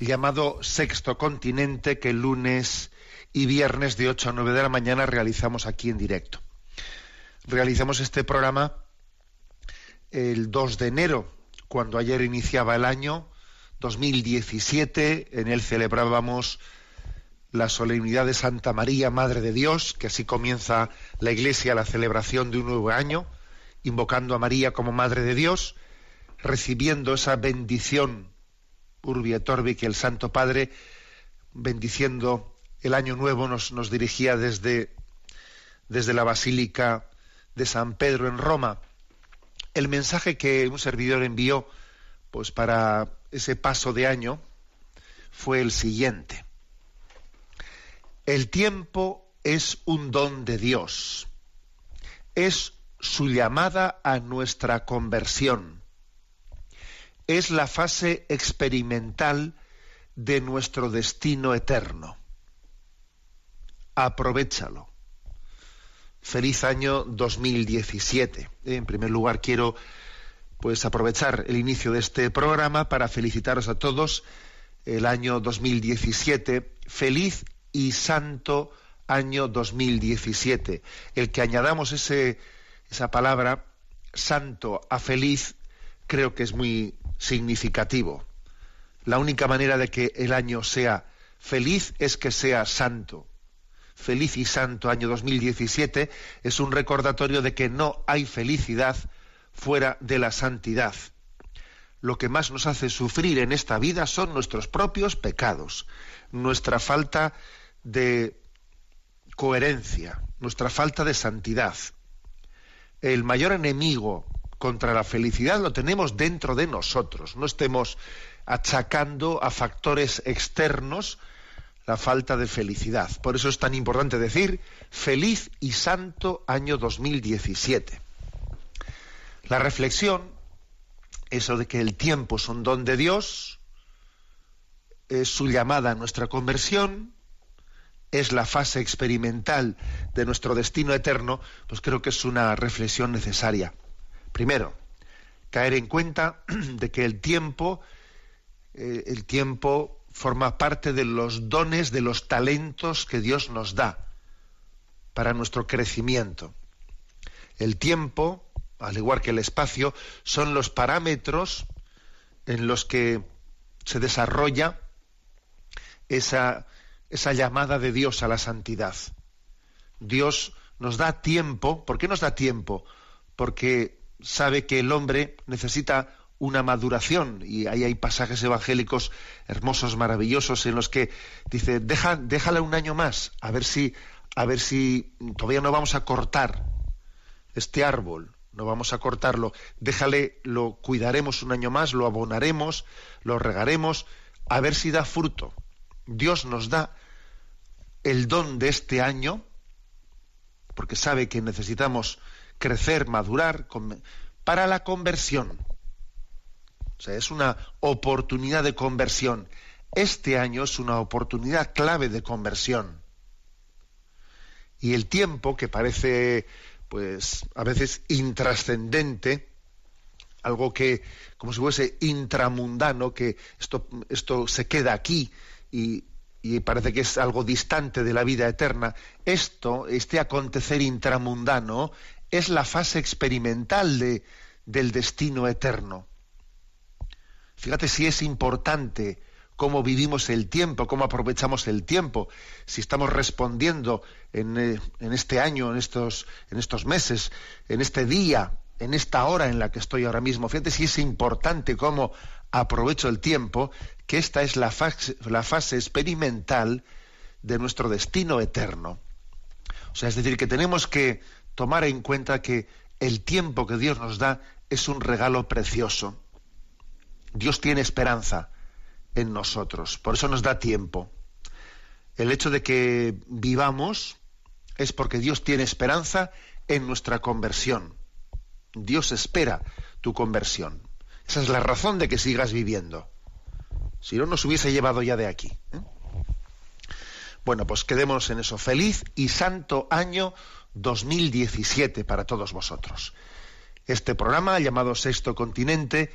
llamado Sexto Continente que lunes y viernes de 8 a 9 de la mañana realizamos aquí en directo. Realizamos este programa el 2 de enero, cuando ayer iniciaba el año 2017, en él celebrábamos la solemnidad de Santa María, Madre de Dios, que así comienza la Iglesia la celebración de un nuevo año, invocando a María como Madre de Dios, recibiendo esa bendición Urbi et Orbi que el Santo Padre, bendiciendo el año nuevo, nos, nos dirigía desde, desde la Basílica de San Pedro en Roma. El mensaje que un servidor envió pues para ese paso de año fue el siguiente. El tiempo es un don de Dios. Es su llamada a nuestra conversión. Es la fase experimental de nuestro destino eterno. Aprovechalo. Feliz año 2017. En primer lugar, quiero pues aprovechar el inicio de este programa para felicitaros a todos el año 2017. Feliz y santo año 2017. El que añadamos ese, esa palabra santo a feliz creo que es muy significativo. La única manera de que el año sea feliz es que sea santo. Feliz y santo año 2017 es un recordatorio de que no hay felicidad fuera de la santidad. Lo que más nos hace sufrir en esta vida son nuestros propios pecados, nuestra falta de coherencia, nuestra falta de santidad. El mayor enemigo contra la felicidad lo tenemos dentro de nosotros. No estemos achacando a factores externos la falta de felicidad. Por eso es tan importante decir feliz y santo año 2017. La reflexión, eso de que el tiempo es un don de Dios, es su llamada a nuestra conversión, es la fase experimental de nuestro destino eterno, pues creo que es una reflexión necesaria. Primero, caer en cuenta de que el tiempo, eh, el tiempo forma parte de los dones, de los talentos que Dios nos da para nuestro crecimiento. El tiempo, al igual que el espacio, son los parámetros en los que se desarrolla esa, esa llamada de Dios a la santidad. Dios nos da tiempo. ¿Por qué nos da tiempo? Porque sabe que el hombre necesita una maduración y ahí hay pasajes evangélicos hermosos, maravillosos en los que dice Deja, déjala un año más a ver si a ver si todavía no vamos a cortar este árbol, no vamos a cortarlo, déjale, lo cuidaremos un año más, lo abonaremos, lo regaremos, a ver si da fruto. Dios nos da el don de este año, porque sabe que necesitamos crecer, madurar, para la conversión. O sea, es una oportunidad de conversión. Este año es una oportunidad clave de conversión. Y el tiempo, que parece, pues, a veces intrascendente, algo que, como si fuese intramundano, que esto, esto se queda aquí y, y parece que es algo distante de la vida eterna, esto, este acontecer intramundano, es la fase experimental de, del destino eterno. Fíjate si es importante cómo vivimos el tiempo, cómo aprovechamos el tiempo, si estamos respondiendo en, eh, en, este año, en estos, en estos meses, en este día, en esta hora en la que estoy ahora mismo. Fíjate si es importante cómo aprovecho el tiempo, que esta es la fase, la fase experimental de nuestro destino eterno. O sea, es decir, que tenemos que tomar en cuenta que el tiempo que Dios nos da es un regalo precioso. Dios tiene esperanza en nosotros, por eso nos da tiempo. El hecho de que vivamos es porque Dios tiene esperanza en nuestra conversión. Dios espera tu conversión. Esa es la razón de que sigas viviendo. Si no, nos hubiese llevado ya de aquí. ¿eh? Bueno, pues quedémonos en eso. Feliz y santo año 2017 para todos vosotros. Este programa llamado Sexto Continente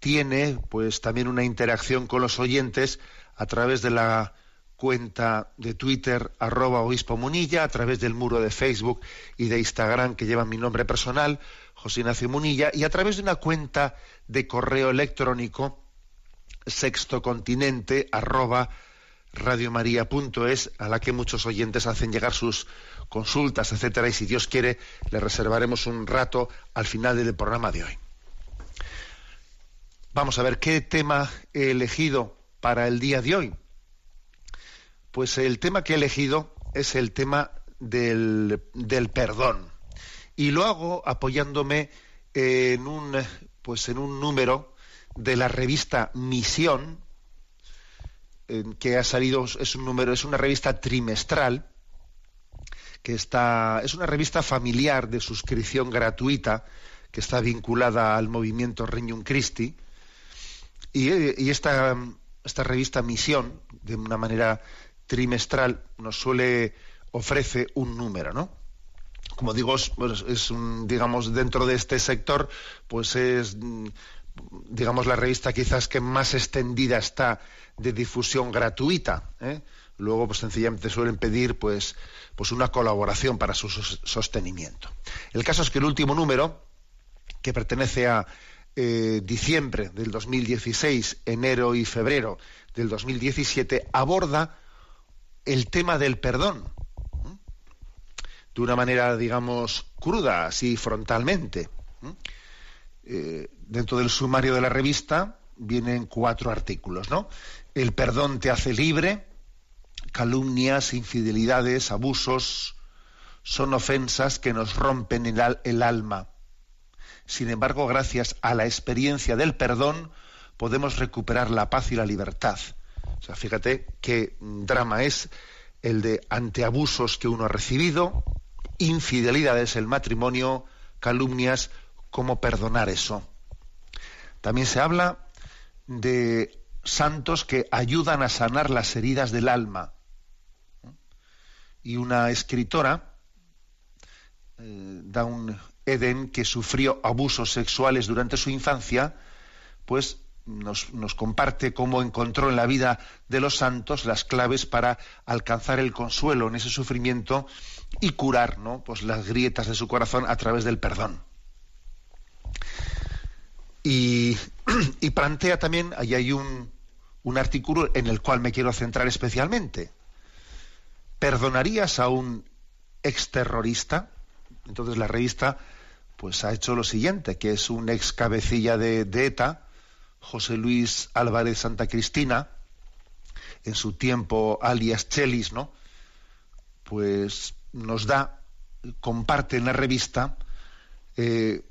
tiene pues también una interacción con los oyentes a través de la cuenta de Twitter arroba obispo munilla, a través del muro de Facebook y de Instagram que lleva mi nombre personal, José Ignacio Munilla, y a través de una cuenta de correo electrónico sextocontinente arroba radiomaria.es a la que muchos oyentes hacen llegar sus consultas, etcétera, y si Dios quiere, le reservaremos un rato al final del programa de hoy. Vamos a ver qué tema he elegido para el día de hoy. Pues el tema que he elegido es el tema del, perdón. Y lo hago apoyándome en un, pues en un número de la revista Misión, que ha salido, es un número, es una revista trimestral, que está, es una revista familiar de suscripción gratuita, que está vinculada al movimiento Regnum Christi, y, esta, esta revista Misión, de una manera trimestral, nos suele, ofrece un número, ¿no? Como digo, es, es un, digamos, dentro de este sector, pues es digamos, la revista quizás que más extendida está de difusión gratuita. ¿eh? Luego, pues sencillamente suelen pedir pues, pues una colaboración para su sostenimiento. El caso es que el último número, que pertenece a eh, diciembre del 2016, enero y febrero del 2017, aborda el tema del perdón. De una manera, digamos, cruda, así frontalmente. Eh, dentro del sumario de la revista vienen cuatro artículos, ¿no? El perdón te hace libre, calumnias, infidelidades, abusos, son ofensas que nos rompen el, alma. Sin embargo, gracias a la experiencia del perdón, podemos recuperar la paz y la libertad. O sea, fíjate qué drama es el de ante abusos que uno ha recibido, infidelidades, el matrimonio, calumnias, cómo perdonar eso. También se habla de santos que ayudan a sanar las heridas del alma. Y una escritora, eh, Dawn Eden, que sufrió abusos sexuales durante su infancia, pues nos, comparte cómo encontró en la vida de los santos las claves para alcanzar el consuelo en ese sufrimiento y curar ¿no? pues las grietas de su corazón a través del perdón. Y, plantea también, ahí hay un, un artículo en el cual me quiero centrar especialmente. ¿Perdonarías a un exterrorista? Entonces la revista pues ha hecho lo siguiente, que es un ex cabecilla de, ETA, José Luis Álvarez Santa Cristina, en su tiempo alias Chelis, ¿no? Pues nos da, comparte en la revista eh,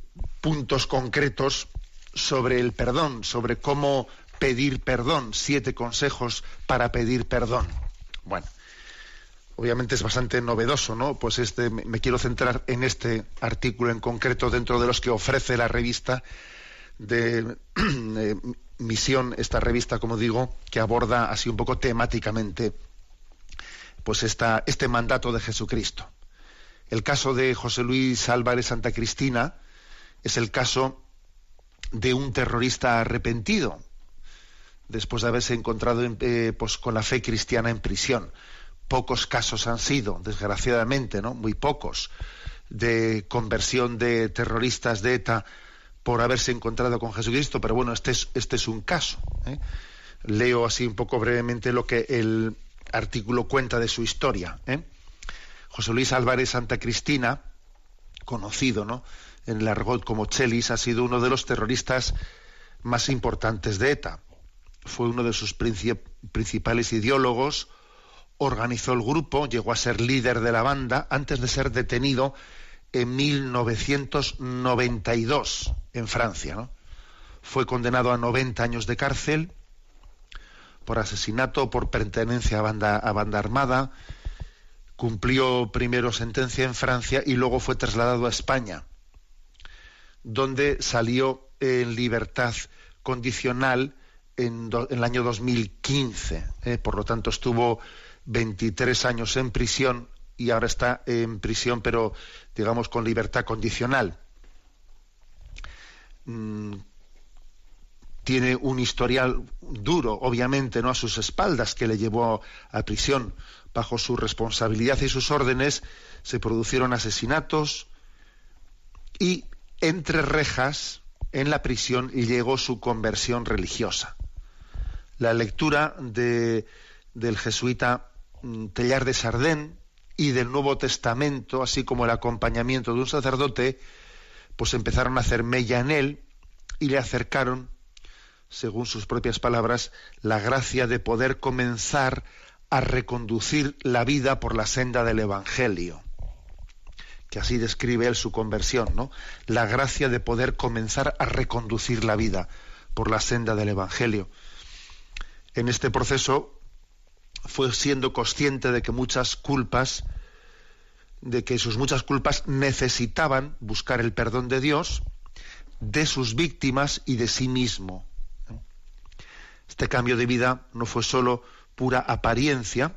puntos concretos sobre el perdón, sobre cómo pedir perdón, siete consejos para pedir perdón. Bueno, obviamente es bastante novedoso, ¿no? Pues este me quiero centrar en este artículo en concreto dentro de los que ofrece la revista de, Misión, esta revista, como digo, que aborda así un poco temáticamente pues esta, este mandato de Jesucristo. El caso de José Luis Álvarez Santa Cristina es el caso de un terrorista arrepentido, después de haberse encontrado eh, pues, con la fe cristiana en prisión. Pocos casos han sido, desgraciadamente, ¿no? Muy pocos, de conversión de terroristas de ETA por haberse encontrado con Jesucristo, pero bueno, este es, este es un caso. ¿eh? Leo así un poco brevemente lo que el artículo cuenta de su historia. ¿eh? José Luis Álvarez Santa Cristina, conocido ¿no? en el argot como Chelis, ha sido uno de los terroristas más importantes de ETA. Fue uno de sus principales ideólogos, organizó el grupo, llegó a ser líder de la banda antes de ser detenido en 1992 en Francia. Fue condenado a 90 años de cárcel por asesinato, por pertenencia a banda, armada. Cumplió primero sentencia en Francia y luego fue trasladado a España, donde salió en libertad condicional en, el año 2015. ¿eh? por lo tanto, estuvo 23 años en prisión y ahora está en prisión, pero digamos con libertad condicional. Mm, tiene un historial duro, obviamente, no a sus espaldas, que le llevó a prisión. Bajo su responsabilidad y sus órdenes se produjeron asesinatos y entre rejas en la prisión llegó su conversión religiosa. La lectura de, del jesuita Tellar de Sardén y del Nuevo Testamento, así como el acompañamiento de un sacerdote, pues empezaron a hacer mella en él y le acercaron según sus propias palabras, la gracia de poder comenzar a reconducir la vida por la senda del Evangelio. Que así describe él su conversión, ¿no? La gracia de poder comenzar a reconducir la vida por la senda del Evangelio. En este proceso fue siendo consciente de que muchas culpas, de que sus muchas culpas necesitaban buscar el perdón de Dios, de sus víctimas y de sí mismo. Este cambio de vida no fue solo pura apariencia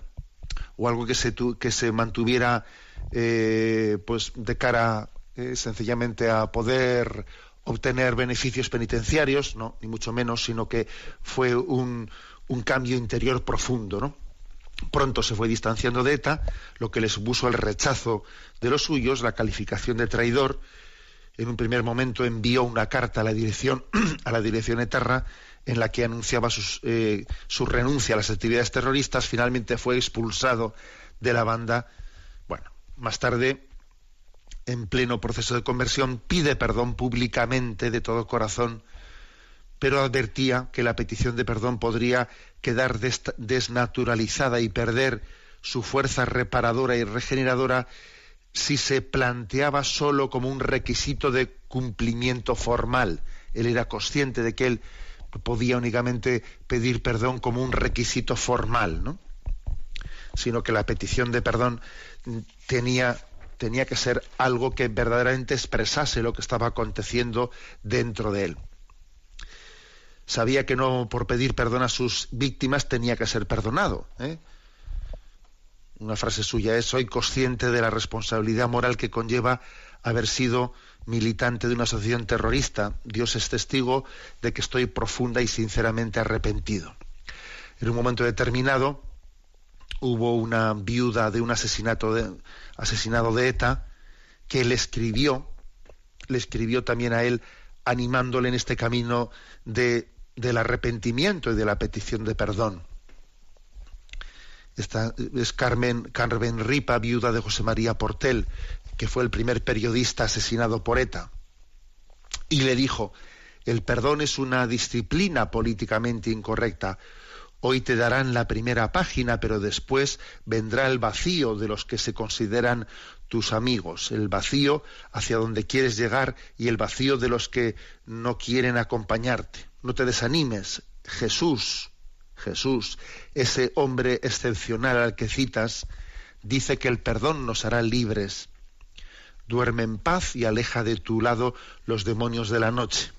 o algo que se, que se mantuviera eh, pues de cara eh, sencillamente a poder obtener beneficios penitenciarios, no, ni mucho menos, sino que fue un, un cambio interior profundo, ¿no? Pronto se fue distanciando de ETA, lo que le supuso el rechazo de los suyos, la calificación de traidor. En un primer momento envió una carta a la dirección, a la dirección en la que anunciaba eh, su renuncia a las actividades terroristas, finalmente fue expulsado de la banda. Bueno, más tarde, en pleno proceso de conversión, pide perdón públicamente de todo corazón, pero advertía que la petición de perdón podría quedar desnaturalizada y perder su fuerza reparadora y regeneradora si se planteaba solo como un requisito de cumplimiento formal. Él era consciente de que él podía únicamente pedir perdón como un requisito formal, ¿no? sino que la petición de perdón tenía, tenía que ser algo que verdaderamente expresase lo que estaba aconteciendo dentro de él. Sabía que no por pedir perdón a sus víctimas tenía que ser perdonado. ¿eh? Una frase suya es, soy consciente de la responsabilidad moral que conlleva haber sido militante de una asociación terrorista. Dios es testigo de que estoy profunda y sinceramente arrepentido. En un momento determinado hubo una viuda de un asesinato de, asesinado de ETA que le escribió, le escribió también a él animándole en este camino de, del arrepentimiento y de la petición de perdón. Esta es Carmen, Carmen Ripa, viuda de José María Portel, que fue el primer periodista asesinado por ETA, y le dijo, el perdón es una disciplina políticamente incorrecta. Hoy te darán la primera página, pero después vendrá el vacío de los que se consideran tus amigos, el vacío hacia donde quieres llegar y el vacío de los que no quieren acompañarte. No te desanimes. Jesús, Jesús, ese hombre excepcional al que citas, dice que el perdón nos hará libres duerme en paz y aleja de tu lado los demonios de la noche.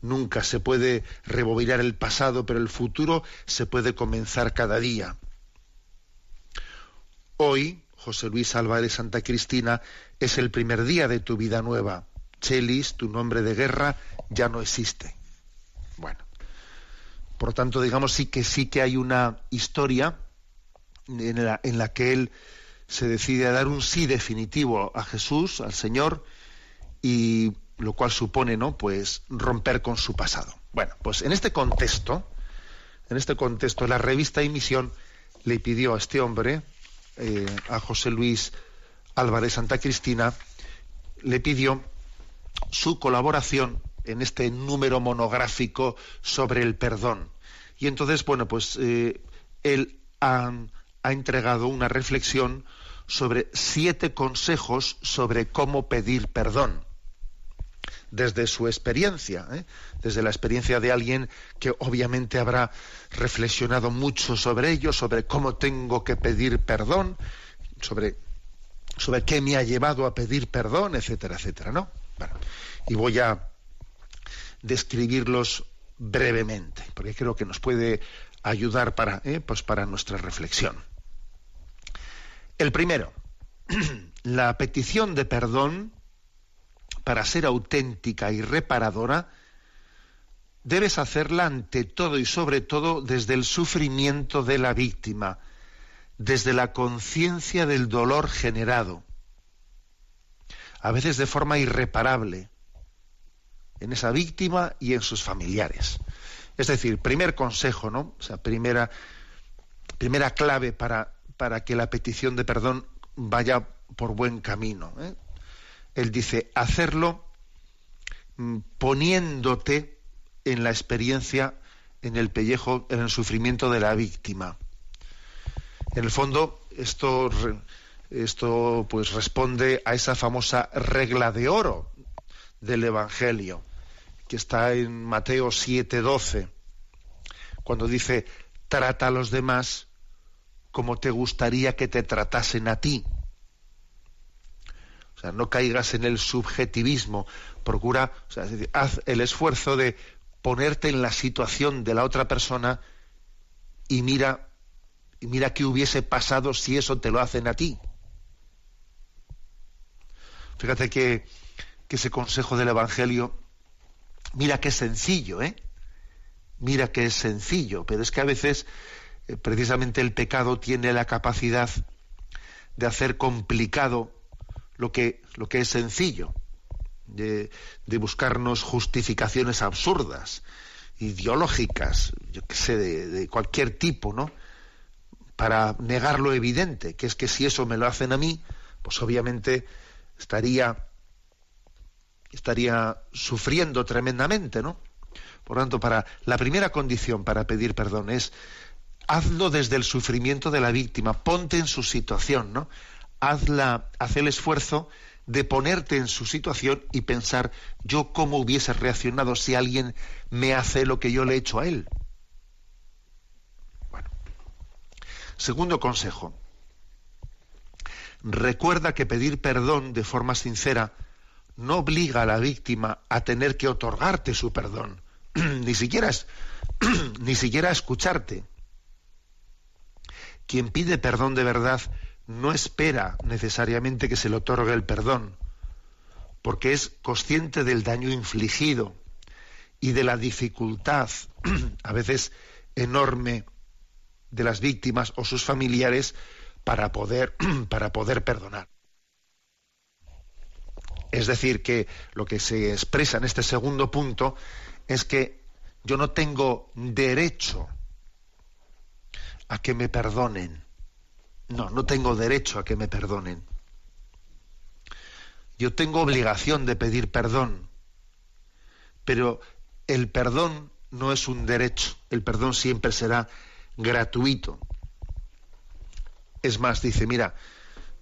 Nunca se puede rebobinar el pasado, pero el futuro se puede comenzar cada día. Hoy, José Luis Álvarez Santa Cristina, es el primer día de tu vida nueva. Chelis, tu nombre de guerra, ya no existe. Bueno, por tanto, digamos sí que sí que hay una historia en la, en la que él se decide a dar un sí definitivo a Jesús, al Señor, y lo cual supone, ¿no? Pues romper con su pasado. Bueno, pues en este contexto, en este contexto, la revista Emisión le pidió a este hombre, eh, a José Luis Álvarez Santa Cristina, le pidió su colaboración en este número monográfico sobre el perdón. Y entonces, bueno, pues eh, él ha, entregado una reflexión sobre siete consejos sobre cómo pedir perdón desde su experiencia, ¿eh? desde la experiencia de alguien que obviamente habrá reflexionado mucho sobre ello, sobre cómo tengo que pedir perdón, sobre, sobre qué me ha llevado a pedir perdón, etcétera, etcétera, ¿no? y voy a describirlos brevemente, porque creo que nos puede ayudar para, ¿eh? pues para nuestra reflexión. El primero, la petición de perdón, para ser auténtica y reparadora, debes hacerla ante todo y sobre todo desde el sufrimiento de la víctima, desde la conciencia del dolor generado, a veces de forma irreparable, en esa víctima y en sus familiares. Es decir, primer consejo, ¿no? O sea, primera, primera clave para, para que la petición de perdón vaya por buen camino. ¿eh? Él dice, hacerlo mm, poniéndote en la experiencia, en el pellejo, en el sufrimiento de la víctima. En el fondo, esto, esto pues responde a esa famosa regla de oro del Evangelio, que está en Mateo 7:12, cuando dice, trata a los demás como te gustaría que te tratasen a ti. No caigas en el subjetivismo, procura, haz el esfuerzo de ponerte en la situación de la otra persona y mira, y mira qué hubiese pasado si eso te lo hacen a ti. Fíjate que que ese consejo del Evangelio, mira qué sencillo, ¿eh? Mira que es sencillo, pero es que a veces eh, precisamente el pecado tiene la capacidad de hacer complicado lo que, lo que es sencillo, de, buscarnos justificaciones absurdas, ideológicas, yo qué sé, de, de cualquier tipo, ¿no? Para negar lo evidente, que es que si eso me lo hacen a mí, pues obviamente estaría estaría sufriendo tremendamente, ¿no? Por lo tanto, para la primera condición para pedir perdón es hazlo desde el sufrimiento de la víctima, ponte en su situación, ¿no? Hazla, haz el esfuerzo de ponerte en su situación y pensar yo cómo hubiese reaccionado si alguien me hace lo que yo le he hecho a él. Bueno. Segundo consejo. Recuerda que pedir perdón de forma sincera no obliga a la víctima a tener que otorgarte su perdón, ni siquiera ni siquiera a escucharte. Quien pide perdón de verdad no espera necesariamente que se le otorgue el perdón, porque es consciente del daño infligido y de la dificultad, a veces enorme, de las víctimas o sus familiares para poder, para poder perdonar. Es decir, que lo que se expresa en este segundo punto es que yo no tengo derecho a que me perdonen. No, no tengo derecho a que me perdonen. Yo tengo obligación de pedir perdón, pero el perdón no es un derecho, el perdón siempre será gratuito. Es más, dice, mira,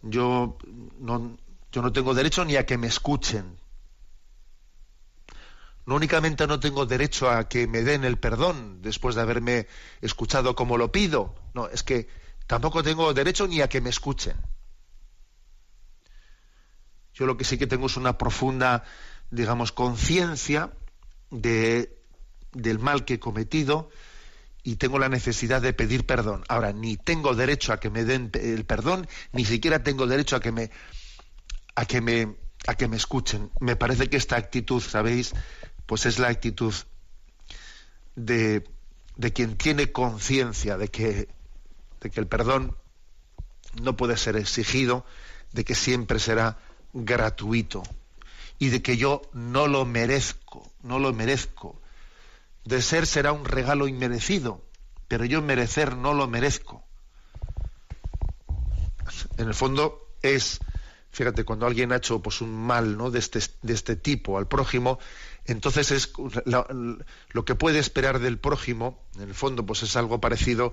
yo no, yo no tengo derecho ni a que me escuchen. No únicamente no tengo derecho a que me den el perdón después de haberme escuchado como lo pido. No, es que tampoco tengo derecho ni a que me escuchen. Yo lo que sí que tengo es una profunda, digamos, conciencia de, del mal que he cometido y tengo la necesidad de pedir perdón. Ahora, ni tengo derecho a que me den el perdón, ni siquiera tengo derecho a que me a que me a que me escuchen. Me parece que esta actitud, ¿sabéis? Pues es la actitud de, de quien tiene conciencia de que, de que el perdón no puede ser exigido, de que siempre será gratuito y de que yo no lo merezco, no lo merezco. De ser será un regalo inmerecido, pero yo merecer no lo merezco. En el fondo es, fíjate, cuando alguien ha hecho pues un mal ¿no? de, este, de este tipo al prójimo, entonces es lo, que puede esperar del prójimo, en el fondo, pues es algo parecido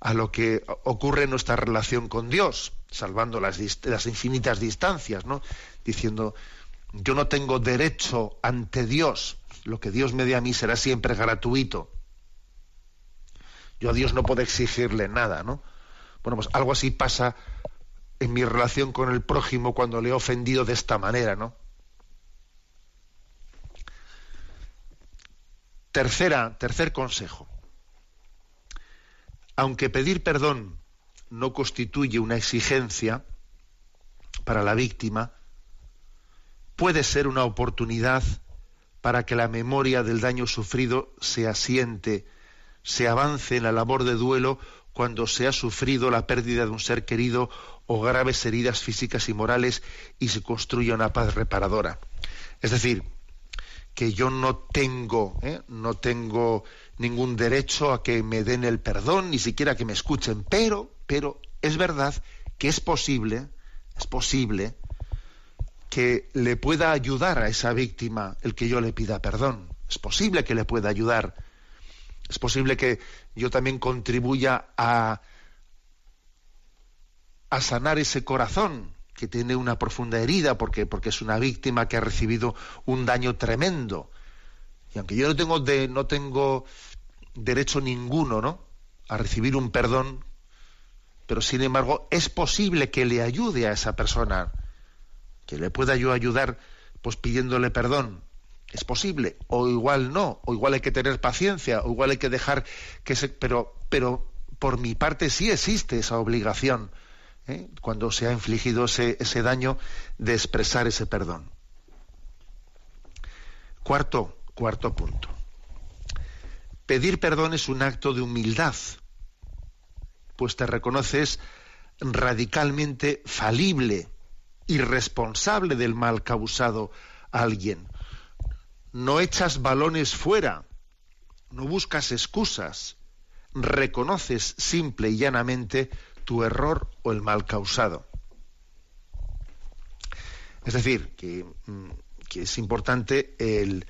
a lo que ocurre en nuestra relación con Dios, salvando las, infinitas distancias, ¿no? Diciendo, yo no tengo derecho ante Dios, lo que Dios me dé a mí será siempre gratuito. Yo a Dios no puedo exigirle nada, ¿no? Bueno, pues algo así pasa en mi relación con el prójimo cuando le he ofendido de esta manera, ¿no? Tercera, tercer consejo. Aunque pedir perdón no constituye una exigencia para la víctima, puede ser una oportunidad para que la memoria del daño sufrido se asiente, se avance en la labor de duelo cuando se ha sufrido la pérdida de un ser querido o graves heridas físicas y morales y se construye una paz reparadora. Es decir, que yo no tengo, ¿eh? no tengo ningún derecho a que me den el perdón, ni siquiera que me escuchen, pero, pero es verdad que es posible, es posible que le pueda ayudar a esa víctima el que yo le pida perdón. Es posible que le pueda ayudar. Es posible que yo también contribuya a, a sanar ese corazón que tiene una profunda herida porque, porque es una víctima que ha recibido un daño tremendo. Y aunque yo no tengo, de, no tengo derecho ninguno ¿no? a recibir un perdón, pero sin embargo es posible que le ayude a esa persona, que le pueda yo ayudar pues pidiéndole perdón. Es posible, o igual no, o igual hay que tener paciencia, o igual hay que dejar que se... Pero, pero por mi parte sí existe esa obligación ¿eh? cuando se ha infligido ese, ese daño de expresar ese perdón. Cuarto, cuarto punto. Pedir perdón es un acto de humildad, pues te reconoces radicalmente falible y responsable del mal causado a alguien. No echas balones fuera, no buscas excusas, reconoces simple y llanamente tu error o el mal causado. Es decir, que, mm, es importante el,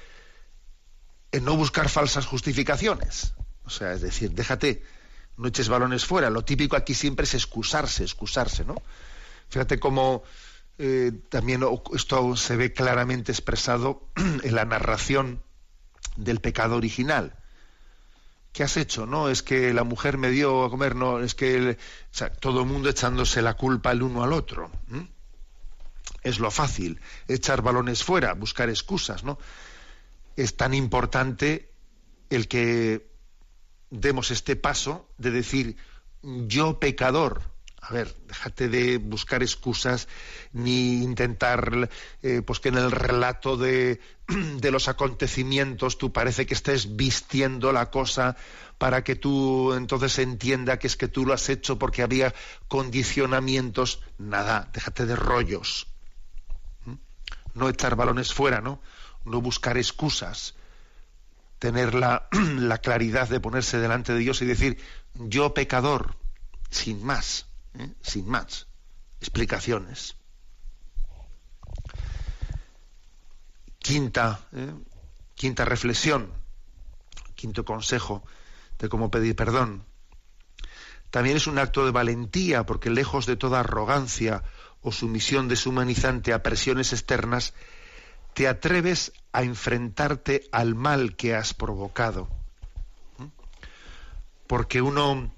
no buscar falsas justificaciones. O sea, es decir, déjate, no eches balones fuera. Lo típico aquí siempre es excusarse, excusarse, ¿no? Fíjate cómo eh, también esto se ve claramente expresado en la narración del pecado original. ¿qué has hecho? No, es que la mujer me dio a comer, no, es que todo el mundo echándose la culpa el uno al otro. Es lo fácil, echar balones fuera, buscar excusas, ¿no? Es tan importante el que demos este paso de decir yo pecador, a ver, déjate de buscar excusas ni intentar eh, pues que en el relato de, de, los acontecimientos tú parece que estés vistiendo la cosa para que tú entonces entienda que es que tú lo has hecho porque había condicionamientos. Nada, déjate de rollos. ¿Mm? No echar balones fuera, ¿no? No buscar excusas. Tener la, la claridad de ponerse delante de Dios y decir, yo pecador, sin más ¿eh? sin más explicaciones. Quinta, ¿eh? quinta reflexión, quinto consejo de cómo pedir perdón. También es un acto de valentía porque lejos de toda arrogancia o sumisión deshumanizante a presiones externas, te atreves a enfrentarte al mal que has provocado. ¿Mm? Porque uno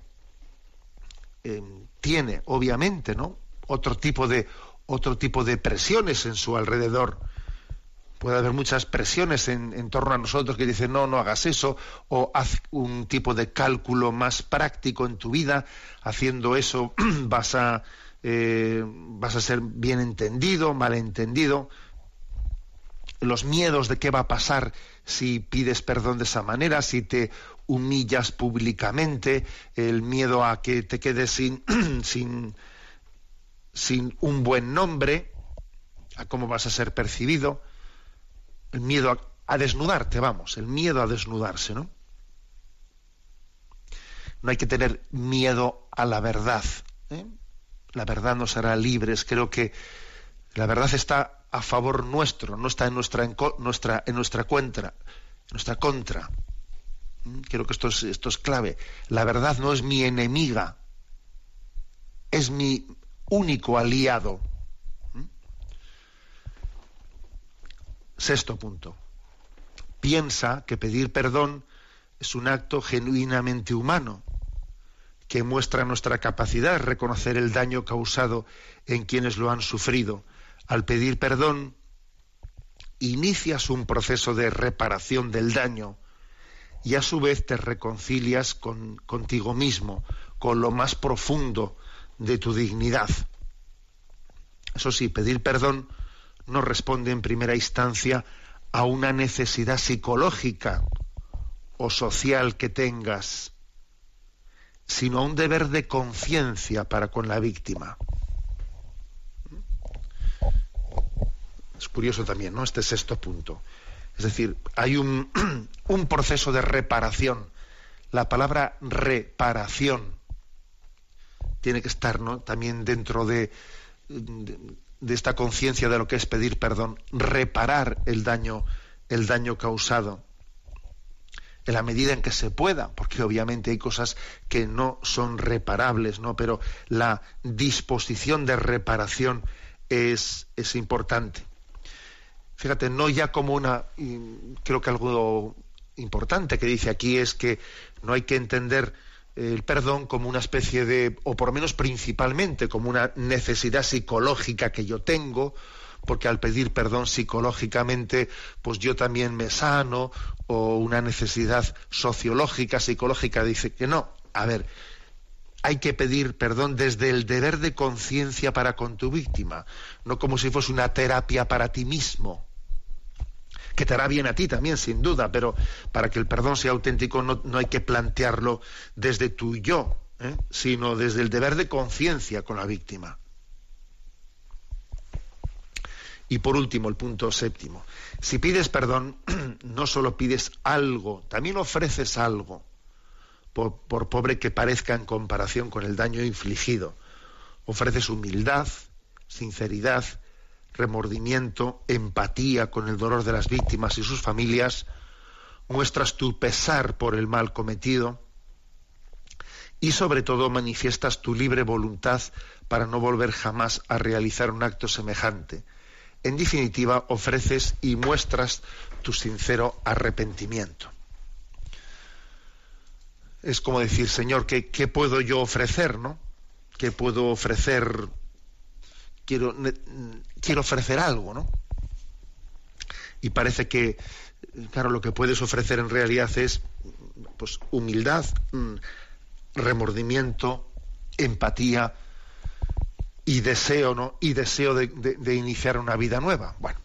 em, tiene, obviamente, ¿no? Otro tipo de, otro tipo de presiones en su alrededor. Puede haber muchas presiones en, torno a nosotros que dicen, no, no hagas eso, o haz un tipo de cálculo más práctico en tu vida, haciendo eso vas a, eh, vas a ser bien entendido, mal entendido. Los miedos de qué va a pasar si pides perdón de esa manera, si te humillas públicamente, el miedo a que te quedes sin, sin, sin un buen nombre, a cómo vas a ser percibido, el miedo a, desnudarte, vamos, el miedo a desnudarse, ¿no? no hay que tener miedo a la verdad. ¿eh? La verdad nos hará libres. Creo que la verdad está a favor nuestro, no está en nuestra, en nuestra, en nuestra contra. Nuestra contra. ¿Mm? Creo que esto es, esto es clave. La verdad no es mi enemiga, es mi único aliado. ¿Mm? Sexto punto. Piensa que pedir perdón es un acto genuinamente humano que muestra nuestra capacidad de reconocer el daño causado en quienes lo han sufrido. Al pedir perdón, inicias un proceso de reparación del daño y a su vez te reconcilias con, contigo mismo, con lo más profundo de tu dignidad. Eso sí, pedir perdón no responde en primera instancia a una necesidad psicológica o social que tengas, sino a un deber de conciencia para con la víctima. Es curioso también, ¿no? Este sexto punto. Es decir, hay un, proceso de reparación. La palabra reparación tiene que estar ¿no? también dentro de, esta conciencia de lo que es pedir perdón, reparar el daño, el daño causado en la medida en que se pueda, porque obviamente hay cosas que no son reparables, ¿no? Pero la disposición de reparación es importante. Fíjate, no ya como una, creo que algo importante que dice aquí es que no hay que entender el perdón como una especie de, o por lo menos principalmente como una necesidad psicológica que yo tengo, porque al pedir perdón psicológicamente, pues yo también me sano, o una necesidad sociológica, psicológica, dice que no. A ver, hay que pedir perdón desde el deber de conciencia para con tu víctima, no como si fuese una terapia para ti mismo, que te hará bien a ti también, sin duda, pero para que el perdón sea auténtico no, no hay que plantearlo desde tu yo, ¿eh? sino desde el deber de conciencia con la víctima. Y por último, el punto séptimo. Si pides perdón, no solo pides algo, también ofreces algo, por, por, pobre que parezca en comparación con el daño infligido. Ofreces humildad, sinceridad, remordimiento, empatía con el dolor de las víctimas y sus familias, muestras tu pesar por el mal cometido y sobre todo manifiestas tu libre voluntad para no volver jamás a realizar un acto semejante en definitiva, ofreces y muestras tu sincero arrepentimiento. Es como decir, Señor, ¿qué, puedo yo ofrecer, no? ¿Qué puedo ofrecer? Quiero, quiero ofrecer algo, ¿no? Y parece que, claro, lo que puedes ofrecer en realidad es pues, humildad, mm, remordimiento, empatía, y deseo, ¿no? Y deseo de, de, de, iniciar una vida nueva. Bueno,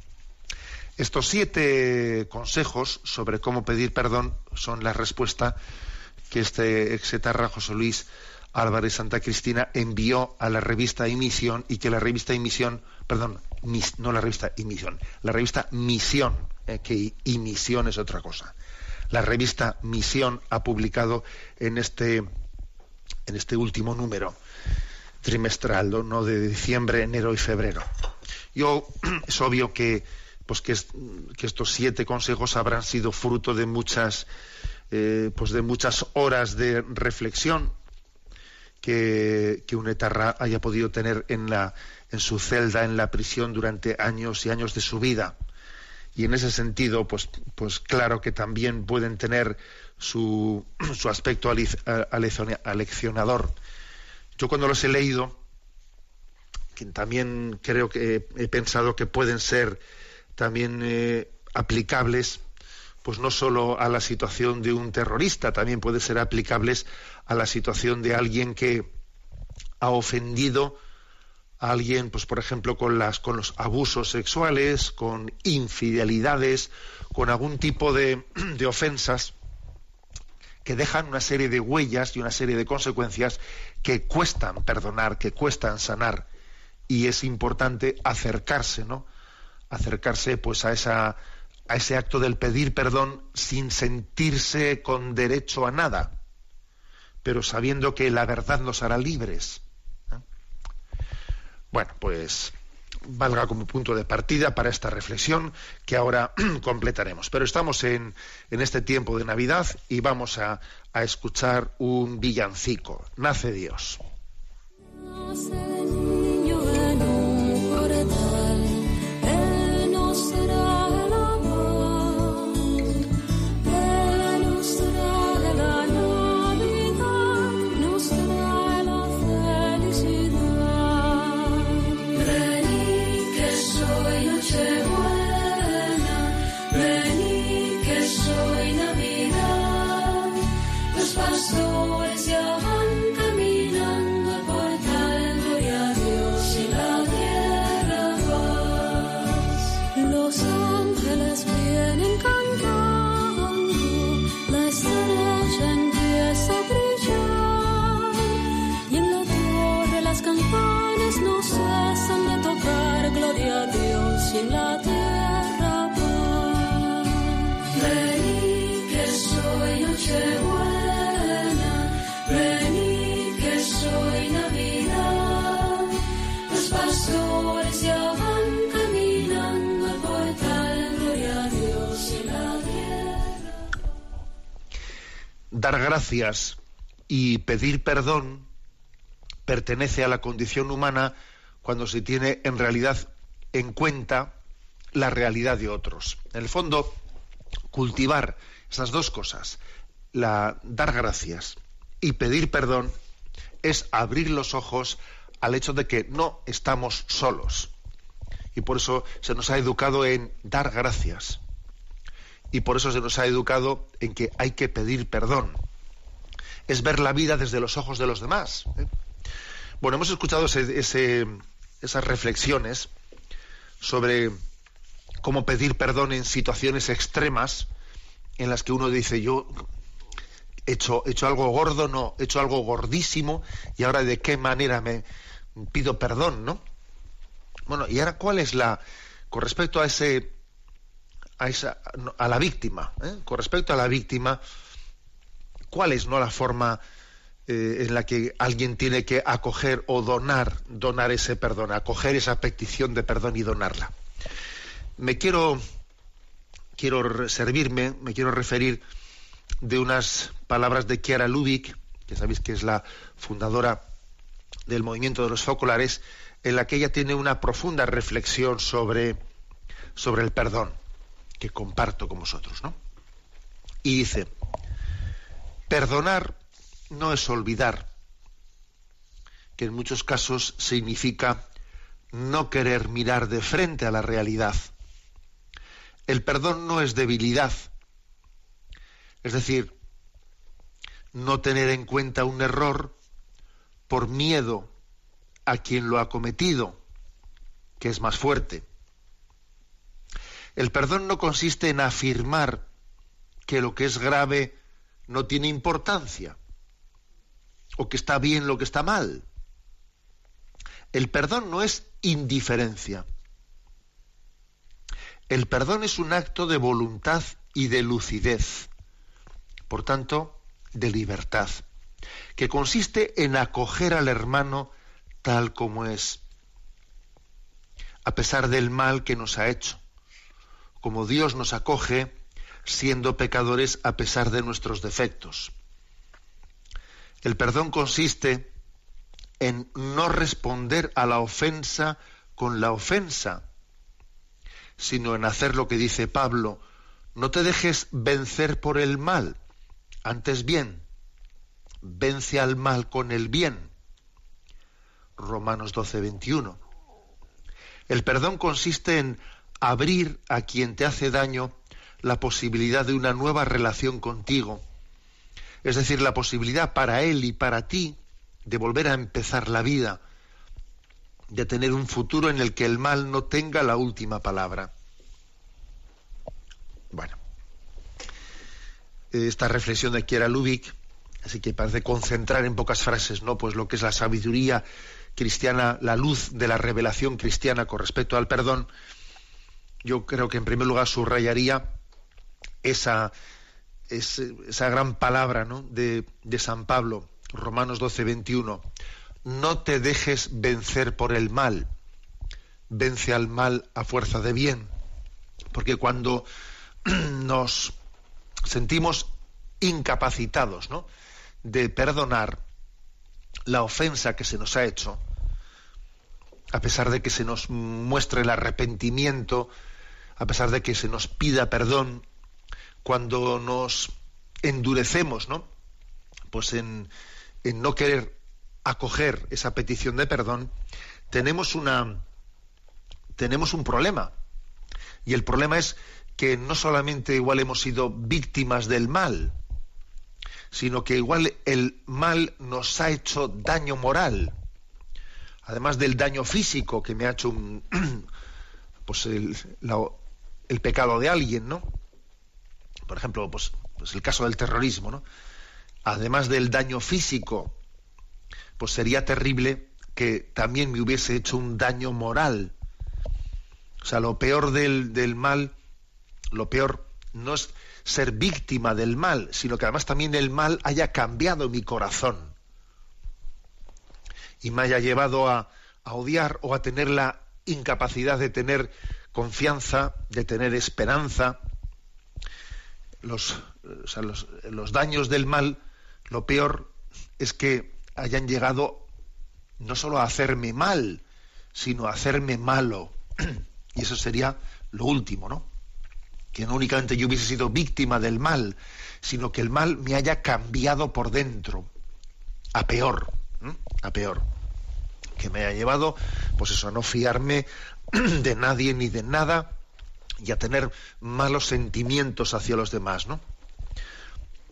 estos siete consejos sobre cómo pedir perdón son la respuesta que este exetarra José Luis Álvarez Santa Cristina envió a la revista Emisión y que la revista Emisión, perdón, no la revista Emisión, la revista Misión, eh, que Emisión es otra cosa. La revista Misión ha publicado en este, en este último número trimestral, ¿no? de diciembre, enero y febrero. Yo es obvio que, pues que, que estos siete consejos habrán sido fruto de muchas, eh, pues de muchas horas de reflexión que, que un etarra haya podido tener en, la, en su celda, en la prisión, durante años y años de su vida. Y en ese sentido, pues, pues claro que también pueden tener su, su aspecto aleccionador yo cuando los he leído, que también creo que he pensado que pueden ser también eh, aplicables, pues no solo a la situación de un terrorista, también pueden ser aplicables a la situación de alguien que ha ofendido a alguien, pues por ejemplo, con las, con los abusos sexuales, con infidelidades, con algún tipo de, de ofensas que dejan una serie de huellas y una serie de consecuencias que cuestan perdonar, que cuestan sanar. Y es importante acercarse, ¿no? Acercarse pues a esa a ese acto del pedir perdón sin sentirse con derecho a nada, pero sabiendo que la verdad nos hará libres. ¿eh? Bueno, pues valga como punto de partida para esta reflexión que ahora completaremos. Pero estamos en, en, este tiempo de Navidad y vamos a, a escuchar un villancico. Nace Dios. Dar gracias y pedir perdón pertenece a la condición humana cuando se tiene en realidad en cuenta la realidad de otros. En el fondo, cultivar esas dos cosas, la dar gracias y pedir perdón, es abrir los ojos al hecho de que no estamos solos. Y por eso se nos ha educado en dar gracias y por eso se nos ha educado en que hay que pedir perdón. Es ver la vida desde los ojos de los demás. ¿eh? Bueno, hemos escuchado esas reflexiones sobre cómo pedir perdón en situaciones extremas en las que uno dice yo he hecho, he hecho algo gordo, no, he hecho algo gordísimo y ahora de qué manera me pido perdón, ¿no? Bueno, y ahora cuál es la, con respecto a ese a, esa, a la víctima. ¿eh? Con respecto a la víctima, ¿cuál es no la forma eh, en la que alguien tiene que acoger o donar, donar ese perdón, acoger esa petición de perdón y donarla? Me quiero, quiero servirme, me quiero referir de unas palabras de Kiara Lubick, que sabéis que es la fundadora del movimiento de los focolares, en la que ella tiene una profunda reflexión sobre, sobre el perdón que comparto con vosotros, ¿no? Y dice, perdonar no es olvidar, que en muchos casos significa no querer mirar de frente a la realidad. El perdón no es debilidad, es decir, no tener en cuenta un error por miedo a quien lo ha cometido, que es más fuerte. El perdón no consiste en afirmar que lo que es grave no tiene importancia o que está bien lo que está mal. El perdón no es indiferencia. El perdón es un acto de voluntad y de lucidez, por tanto, de libertad, que consiste en acoger al hermano tal como es, a pesar del mal que nos ha hecho como Dios nos acoge siendo pecadores a pesar de nuestros defectos. El perdón consiste en no responder a la ofensa con la ofensa, sino en hacer lo que dice Pablo, no te dejes vencer por el mal, antes bien, vence al mal con el bien. Romanos 12, 21. El perdón consiste en abrir a quien te hace daño la posibilidad de una nueva relación contigo. Es decir, la posibilidad para él y para ti de volver a empezar la vida, de tener un futuro en el que el mal no tenga la última palabra. Bueno, esta reflexión de Kiera Lubick, así que parece concentrar en pocas frases, ¿no? Pues lo que es la sabiduría cristiana, la luz de la revelación cristiana con respecto al perdón, yo creo que en primer lugar subrayaría esa, esa gran palabra de, San Pablo Romanos 12, 21. No te dejes vencer por el mal, vence al mal a fuerza de bien. Porque cuando nos sentimos incapacitados ¿no? de perdonar la ofensa que se nos ha hecho, a pesar de que se nos muestre el arrepentimiento, a pesar de que se nos pida perdón, cuando nos endurecemos, ¿no? Pues en, no querer acoger esa petición de perdón, tenemos una tenemos un problema. Y el problema es que no solamente igual hemos sido víctimas del mal, sino que igual el mal nos ha hecho daño moral además del daño físico que me ha hecho un, pues el, pecado de alguien, ¿no? Por ejemplo, pues, pues, el caso del terrorismo, ¿no? Además del daño físico, pues sería terrible que también me hubiese hecho un daño moral. O sea, lo peor del, del mal, lo peor no es ser víctima del mal, sino que además también el mal haya cambiado mi corazón y me haya llevado a, odiar o a tener la incapacidad de tener confianza, de tener esperanza. Los, los, daños del mal, lo peor es que hayan llegado no solo a hacerme mal, sino a hacerme malo. Y eso sería lo último, ¿no? Que no únicamente yo hubiese sido víctima del mal, sino que el mal me haya cambiado por dentro, a peor a peor. Que me ha llevado, pues eso, a no fiarme de nadie ni de nada y a tener malos sentimientos hacia los demás, ¿no?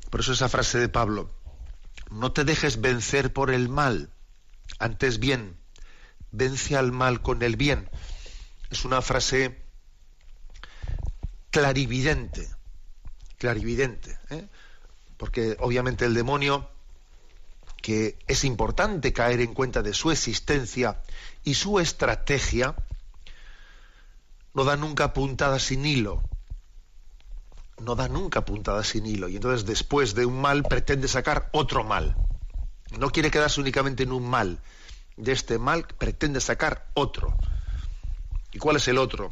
Por eso esa frase de Pablo, no te dejes vencer por el mal, antes bien, vence al mal con el bien. Es una frase clarividente, clarividente, ¿eh? porque obviamente el demonio que es importante caer en cuenta de su existencia y su estrategia, no da nunca puntada sin hilo. No da nunca puntada sin hilo. Y entonces después de un mal pretende sacar otro mal. No quiere quedarse únicamente en un mal. De este mal pretende sacar otro. ¿Y cuál es el otro?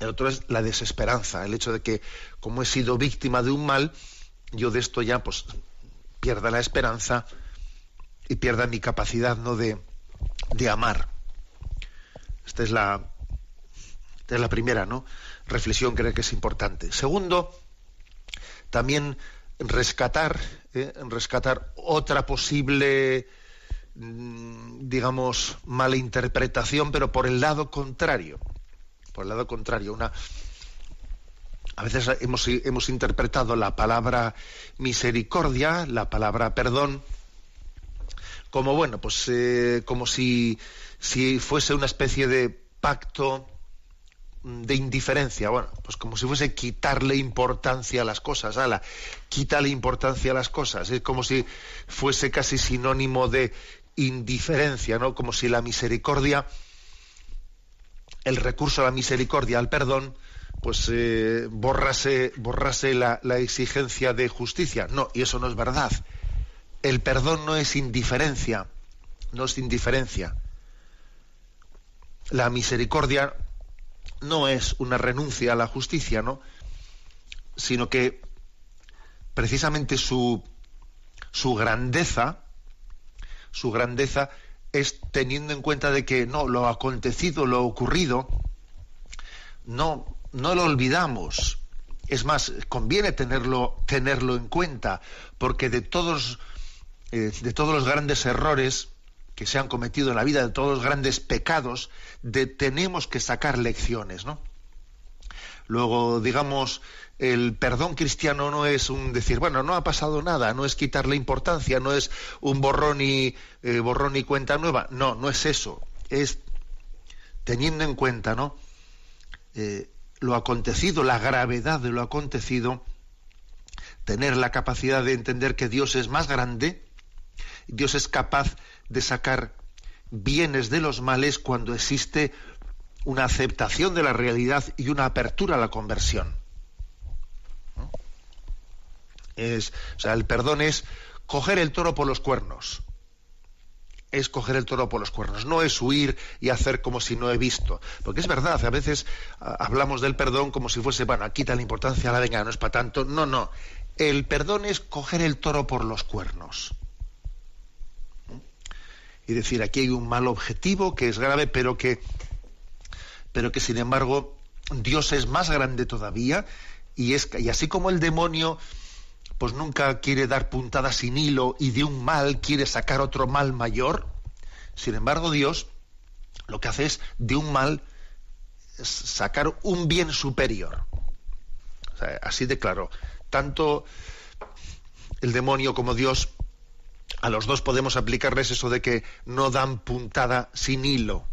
El otro es la desesperanza, el hecho de que como he sido víctima de un mal, yo de esto ya pues pierda la esperanza, y pierda mi capacidad no de, de amar. Esta es la, es la primera ¿no? reflexión creo que es importante. Segundo, también rescatar, ¿eh? rescatar otra posible, mm, digamos, mala interpretación, pero por el lado contrario. Por el lado contrario, una, a veces hemos, hemos, interpretado la palabra misericordia, la palabra perdón, como bueno, pues eh, como si, si fuese una especie de pacto de indiferencia, bueno, pues como si fuese quitarle importancia a las cosas, ala, quítale importancia a las cosas, es como si fuese casi sinónimo de indiferencia, ¿no? Como si la misericordia, el recurso a la misericordia, al perdón, pues eh, borrase, borrase la, la exigencia de justicia. No, y eso no es verdad el perdón no es indiferencia, no es indiferencia. La misericordia no es una renuncia a la justicia, ¿no? Sino que precisamente su, su grandeza, su grandeza es teniendo en cuenta de que no, lo acontecido, lo ocurrido, no, no lo olvidamos. Es más, conviene tenerlo, tenerlo en cuenta, porque de todos eh, de todos los grandes errores que se han cometido en la vida, de todos los grandes pecados, tenemos que sacar lecciones, ¿no? Luego, digamos, el perdón cristiano no es un decir, bueno, no ha pasado nada, no es quitarle importancia, no es un borrón y, eh, borrón y cuenta nueva. No, no es eso. Es teniendo en cuenta, ¿no? Eh, lo acontecido, la gravedad de lo acontecido, tener la capacidad de entender que Dios es más grande Dios es capaz de sacar bienes de los males cuando existe una aceptación de la realidad y una apertura a la conversión. Es, o sea, el perdón es coger el toro por los cuernos. Es coger el toro por los cuernos, no es huir y hacer como si no he visto. Porque es verdad, a veces hablamos del perdón como si fuese, bueno, quita la importancia, la venga, no es para tanto. No, no. El perdón es coger el toro por los cuernos. Y decir, aquí hay un mal objetivo que es grave, pero que, pero que sin embargo Dios es más grande todavía y, es, y así como el demonio pues nunca quiere dar puntadas sin hilo y de un mal quiere sacar otro mal mayor. Sin embargo, Dios lo que hace es de un mal sacar un bien superior. así de claro. Tanto el demonio como Dios, a los dos podemos aplicarles eso de que no dan puntada sin hilo.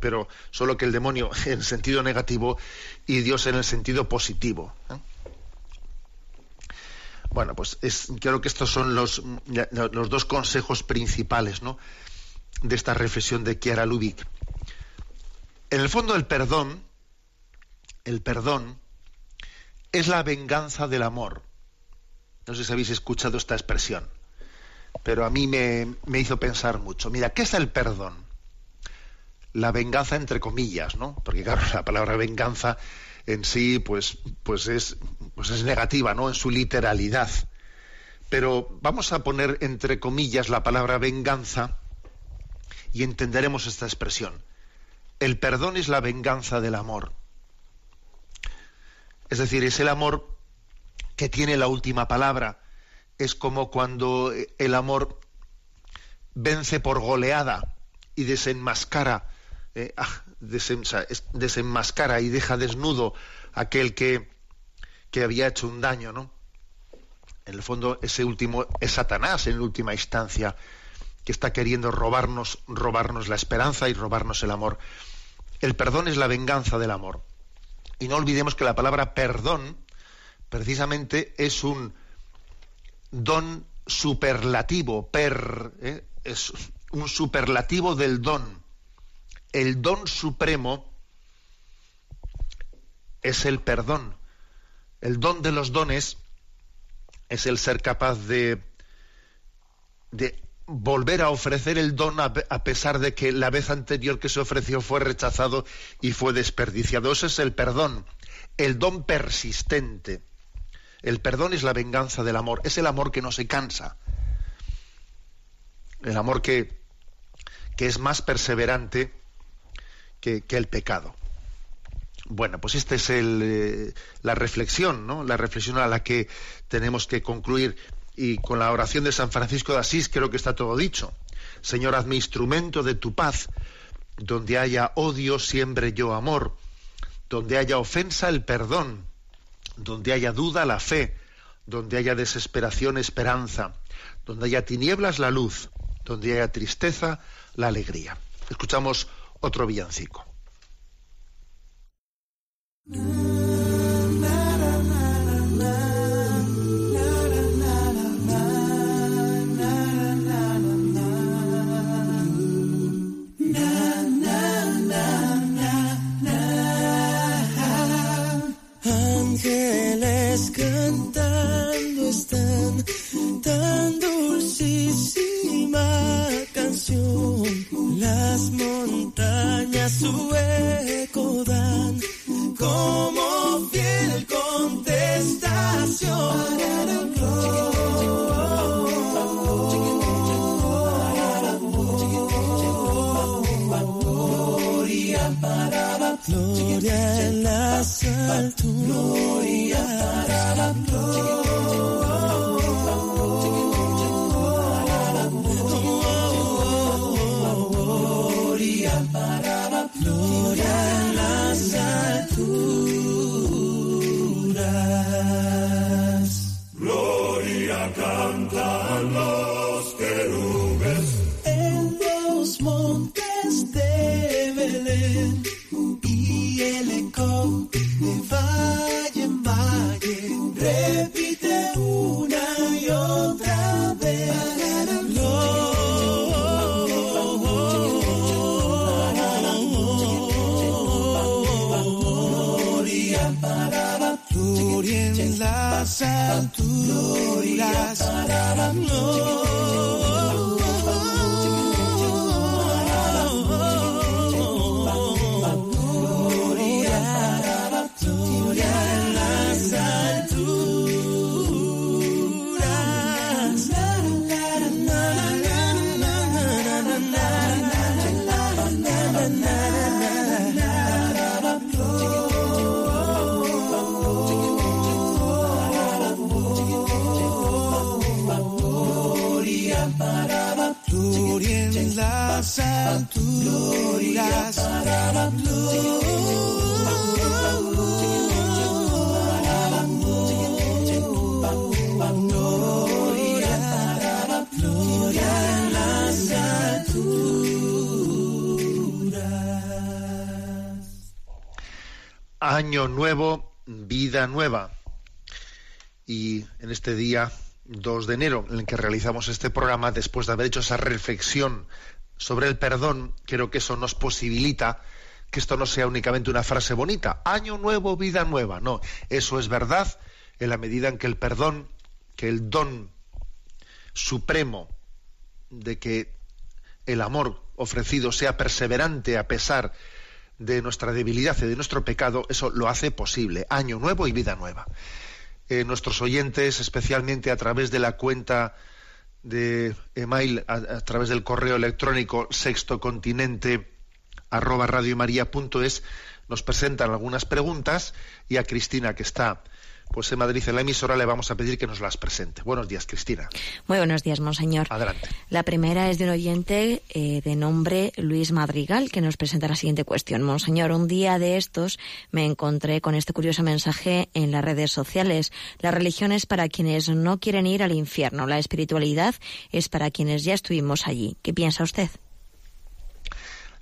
Pero solo que el demonio en sentido negativo y Dios en el sentido positivo. ¿eh? Bueno, pues creo que estos son los, los dos consejos principales ¿no? de esta reflexión de Kiara Lubick. En el fondo, el perdón, el perdón, es la venganza del amor. No sé si habéis escuchado esta expresión, pero a mí me, me hizo pensar mucho. Mira, ¿qué es el perdón? La venganza entre comillas, ¿no? Porque claro, la palabra venganza en sí, pues, pues, es, pues es negativa, ¿no? En su literalidad. Pero vamos a poner entre comillas la palabra venganza y entenderemos esta expresión. El perdón es la venganza del amor. Es decir, es el amor que tiene la última palabra. Es como cuando el amor vence por goleada y desenmascara eh, ah, desenmascara y deja desnudo aquel que, que había hecho un daño, ¿no? En el fondo, ese último es Satanás en última instancia, que está queriendo robarnos, robarnos la esperanza y robarnos el amor. El perdón es la venganza del amor. Y no olvidemos que la palabra perdón, precisamente, es un don superlativo, per, ¿eh? es un superlativo del don el don supremo es el perdón. El don de los dones es el ser capaz de, de volver a ofrecer el don a, pesar de que la vez anterior que se ofreció fue rechazado y fue desperdiciado. Ese es el perdón, el don persistente. El perdón es la venganza del amor, es el amor que no se cansa, el amor que, que es más perseverante que, el pecado. Bueno, pues esta es eh, la reflexión, ¿no? La reflexión a la que tenemos que concluir. Y con la oración de San Francisco de Asís creo que está todo dicho. Señor, hazme instrumento de tu paz. Donde haya odio, siembre yo amor. Donde haya ofensa, el perdón. Donde haya duda, la fe. Donde haya desesperación, esperanza. Donde haya tinieblas, la luz. Donde haya tristeza, la alegría. Escuchamos otro villancico. Cantando están tan dulcísima canción. Las montañas su eco dan como fiel contestación. Gloria en las alturas. you. Nuevo, vida nueva. Y en este día 2 de enero, en el que realizamos este programa, después de haber hecho esa reflexión sobre el perdón, creo que eso nos posibilita que esto no sea únicamente una frase bonita, año nuevo, vida nueva. No, eso es verdad en la medida en que el perdón, que el don supremo de que el amor ofrecido sea perseverante a pesar de nuestra debilidad y de nuestro pecado, eso lo hace posible. Año nuevo y vida nueva. Eh, nuestros oyentes, especialmente a través de la cuenta de email, a, través del correo electrónico sextocontinente arroba radiomaria.es, nos presentan algunas preguntas y a Cristina, que está pues en Madrid, en la emisora, le vamos a pedir que nos las presente. Buenos días, Cristina. Muy buenos días, monseñor. Adelante. La primera es de un oyente eh, de nombre Luis Madrigal, que nos presenta la siguiente cuestión. Monseñor, un día de estos me encontré con este curioso mensaje en las redes sociales. La religión es para quienes no quieren ir al infierno. La espiritualidad es para quienes ya estuvimos allí. ¿Qué piensa usted?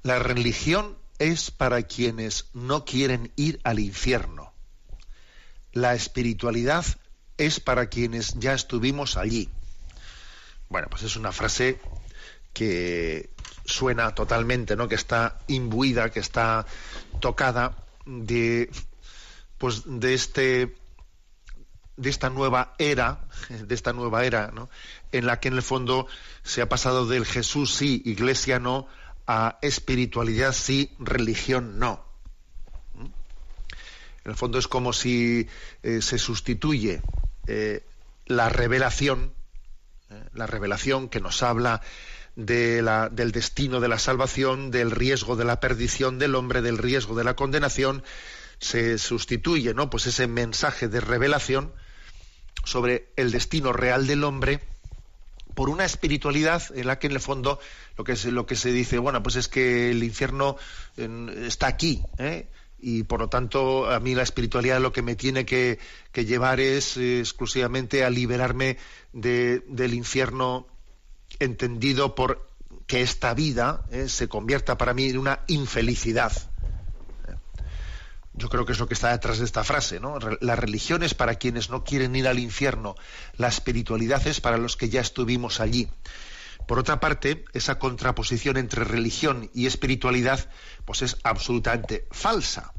La religión es para quienes no quieren ir al infierno la espiritualidad es para quienes ya estuvimos allí. Bueno, pues es una frase que suena totalmente, ¿no? Que está imbuida, que está tocada de pues de este de esta nueva era, de esta nueva era, ¿no? En la que en el fondo se ha pasado del Jesús sí, iglesia no, a espiritualidad sí, religión no. En el fondo es como si eh, se sustituye eh, la revelación, eh, la revelación que nos habla de la, del destino de la salvación, del riesgo de la perdición del hombre, del riesgo de la condenación, se sustituye, ¿no? Pues ese mensaje de revelación sobre el destino real del hombre por una espiritualidad en la que en el fondo lo que se, lo que se dice, bueno, pues es que el infierno está aquí, ¿eh? Y por lo tanto a mí la espiritualidad lo que me tiene que, llevar es eh, exclusivamente a liberarme del infierno entendido por que esta vida eh, se convierta para mí en una infelicidad. Yo creo que es lo que está detrás de esta frase, ¿no? La religión es para quienes no quieren ir al infierno, la espiritualidad es para los que ya estuvimos allí. Por otra parte, esa contraposición entre religión y espiritualidad pues es absolutamente falsa,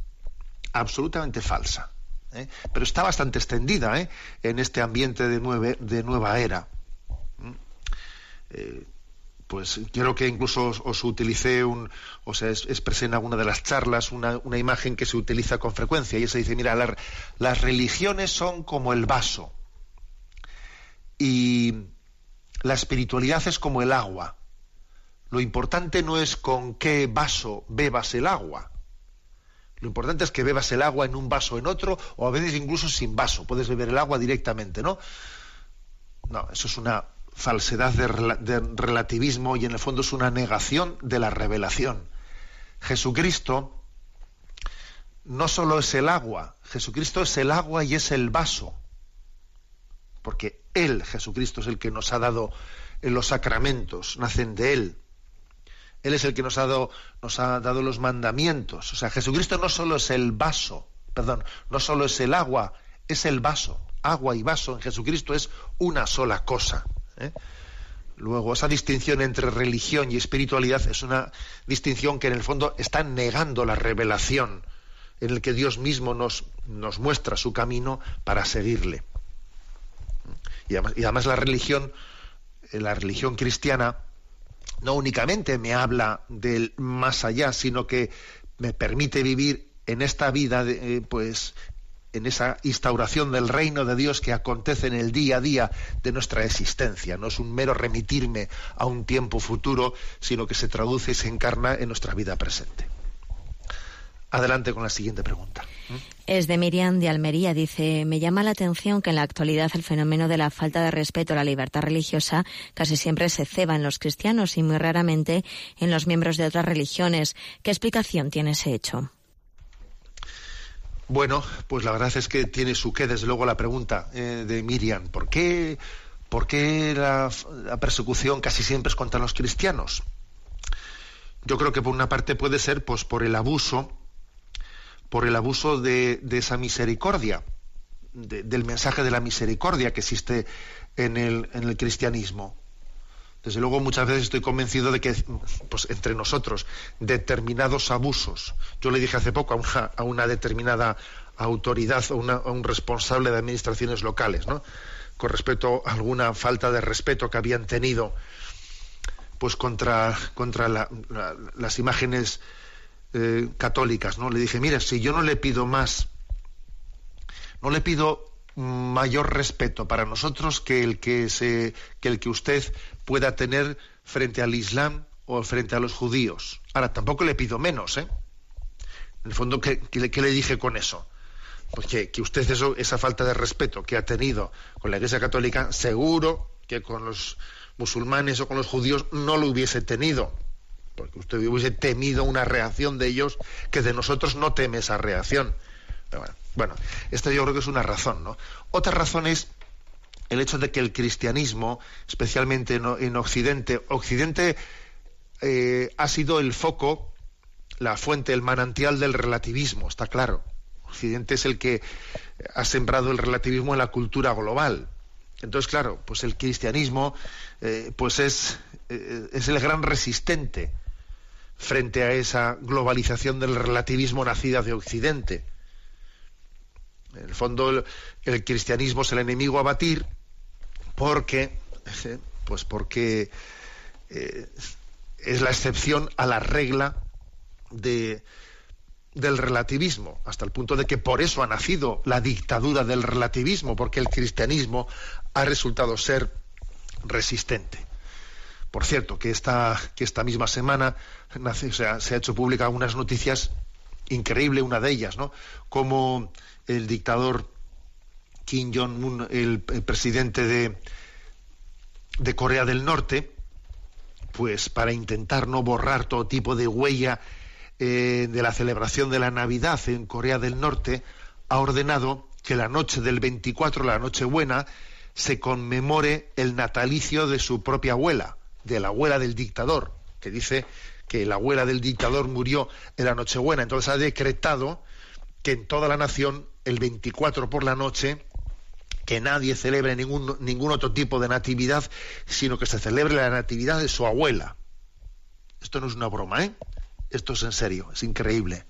absolutamente falsa. ¿eh? Pero está bastante extendida ¿eh? en este ambiente de, nueva era. Eh, pues creo que incluso os, utilicé un, o sea, expresé en alguna de las charlas una, imagen que se utiliza con frecuencia y se dice, mira, las religiones son como el vaso y la espiritualidad es como el agua. Lo importante no es con qué vaso bebas el agua. Lo importante es que bebas el agua en un vaso en otro o a veces incluso sin vaso. Puedes beber el agua directamente, ¿no? No, eso es una falsedad de, de relativismo y en el fondo es una negación de la revelación. Jesucristo no solo es el agua, Jesucristo es el agua y es el vaso porque Él, Jesucristo, es el que nos ha dado en los sacramentos, nacen de Él. Él es el que nos ha, dado, los mandamientos. O sea, Jesucristo no solo es el vaso, perdón, no solo es el agua, es el vaso. Agua y vaso en Jesucristo es una sola cosa. ¿eh? Luego, esa distinción entre religión y espiritualidad es una distinción que en el fondo está negando la revelación en el que Dios mismo nos muestra su camino para seguirle. Y además, la religión, eh, la religión cristiana, no únicamente me habla del más allá, sino que me permite vivir en esta vida, eh, pues, en esa instauración del reino de Dios que acontece en el día a día de nuestra existencia. No es un mero remitirme a un tiempo futuro, sino que se traduce y se encarna en nuestra vida presente. Adelante con la siguiente pregunta. Es de Miriam de Almería. Dice, me llama la atención que en la actualidad el fenómeno de la falta de respeto a la libertad religiosa casi siempre se ceba en los cristianos y muy raramente en los miembros de otras religiones. ¿Qué explicación tiene ese hecho? Bueno, pues la verdad es que tiene su qué, desde luego, la pregunta eh, de Miriam. ¿Por qué, por qué la, la persecución casi siempre es contra los cristianos? Yo creo que por una parte puede ser pues por el abuso por el abuso de, esa misericordia, del mensaje de la misericordia que existe en el, cristianismo. Desde luego muchas veces estoy convencido de que pues, entre nosotros determinados abusos, yo le dije hace poco a una, a una determinada autoridad o a un responsable de administraciones locales, ¿no? con respecto a alguna falta de respeto que habían tenido pues contra, contra las imágenes eh, católicas, ¿no? Le dije, mira, si yo no le pido más, no le pido mayor respeto para nosotros que el que se, que el que usted pueda tener frente al Islam o frente a los judíos. Ahora, tampoco le pido menos, ¿eh? En el fondo, ¿qué, le dije con eso? Pues que, que usted eso, esa falta de respeto que ha tenido con la Iglesia Católica, seguro que con los musulmanes o con los judíos no lo hubiese tenido porque usted hubiese temido una reacción de ellos que de nosotros no teme esa reacción. bueno, esta yo creo que es una razón, ¿no? Otra razón es el hecho de que el cristianismo, especialmente en Occidente, Occidente eh, ha sido el foco, la fuente, el manantial del relativismo, está claro. Occidente es el que ha sembrado el relativismo en la cultura global. Entonces, claro, pues el cristianismo eh, pues es, eh, es el gran resistente frente a esa globalización del relativismo nacida de Occidente. En el fondo, el, cristianismo es el enemigo a batir porque, pues porque eh, es la excepción a la regla de, del relativismo, hasta el punto de que por eso ha nacido la dictadura del relativismo, porque el cristianismo ha resultado ser resistente. Por cierto, que esta, que esta misma semana se ha hecho pública unas noticias increíbles, una de ellas, ¿no? Como el dictador Kim Jong-un, el, presidente de, de Corea del Norte, pues para intentar no borrar todo tipo de huella eh, de la celebración de la Navidad en Corea del Norte, ha ordenado que la noche del 24, la Nochebuena, se conmemore el natalicio de su propia abuela de la abuela del dictador, que dice que la abuela del dictador murió en la Nochebuena. Entonces ha decretado que en toda la nación, el 24 por la noche, que nadie celebre ningún, ningún otro tipo de natividad, sino que se celebre la natividad de su abuela. Esto no es una broma, ¿eh? Esto es en serio, es increíble.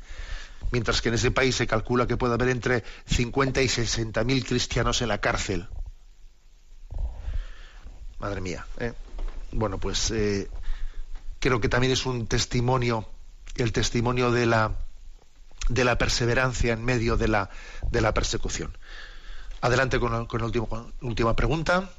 Mientras que en ese país se calcula que puede haber entre 50 y 60 mil cristianos en la cárcel. Madre mía, ¿eh? Bueno, pues eh, creo que también es un testimonio, el testimonio de la, de la perseverancia en medio de la, de la persecución. Adelante con, con la última pregunta.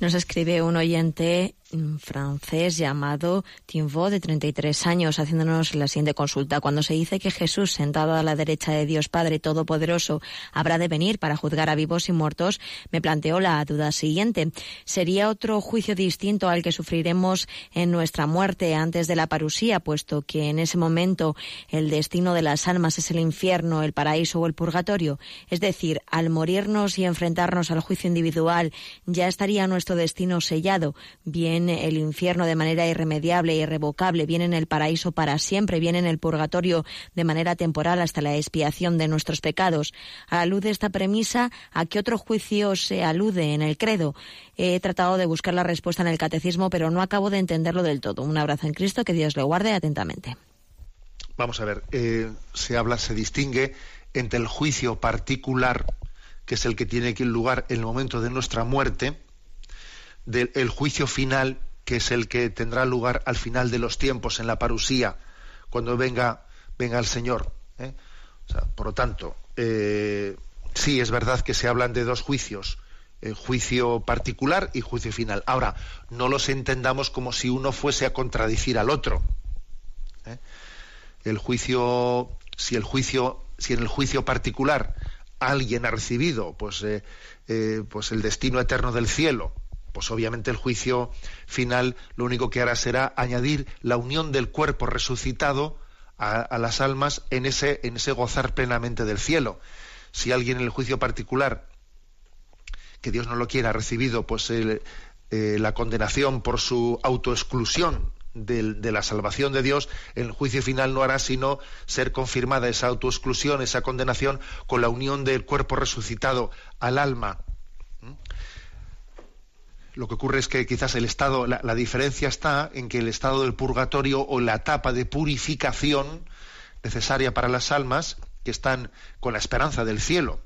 Nos escribe un oyente francés llamado Timbo, de 33 años, haciéndonos la siguiente consulta. Cuando se dice que Jesús, sentado a la derecha de Dios Padre Todopoderoso, habrá de venir para juzgar a vivos y muertos, me planteo la duda siguiente. ¿Sería otro juicio distinto al que sufriremos en nuestra muerte antes de la parusía, puesto que en ese momento el destino de las almas es el infierno, el paraíso o el purgatorio? Es decir, al morirnos y enfrentarnos al juicio individual, ya estaría nuestro destino sellado, bien el infierno de manera irremediable e irrevocable, viene en el paraíso para siempre, viene en el purgatorio de manera temporal hasta la expiación de nuestros pecados. Alude esta premisa a qué otro juicio se alude en el credo. He tratado de buscar la respuesta en el catecismo, pero no acabo de entenderlo del todo. Un abrazo en Cristo, que Dios le guarde atentamente. vamos a ver, eh, se habla, se distingue entre el juicio particular, que es el que tiene lugar en el momento de nuestra muerte, del juicio final, que es el que tendrá lugar al final de los tiempos, en la parusía, cuando venga, venga el Señor. ¿eh? por lo tanto, eh, sí es verdad que se hablan de dos juicios, juicio particular y juicio final. Ahora, no los entendamos como si uno fuese a contradicir al otro. ¿eh? El juicio, si el juicio, si en el juicio particular alguien ha recibido pues, eh, eh, pues el destino eterno del cielo, pues obviamente el juicio final lo único que hará será añadir la unión del cuerpo resucitado a, las almas en ese, gozar plenamente del cielo. Si alguien en el juicio particular, que Dios no lo quiera, ha recibido pues la condenación por su autoexclusión de, la salvación de Dios, el juicio final no hará sino ser confirmada esa autoexclusión, esa condenación, con la unión del cuerpo resucitado al alma. ¿Mm? Lo que ocurre es que quizás el estado, la, diferencia está en que el estado del purgatorio o la etapa de purificación necesaria para las almas que están con la esperanza del cielo,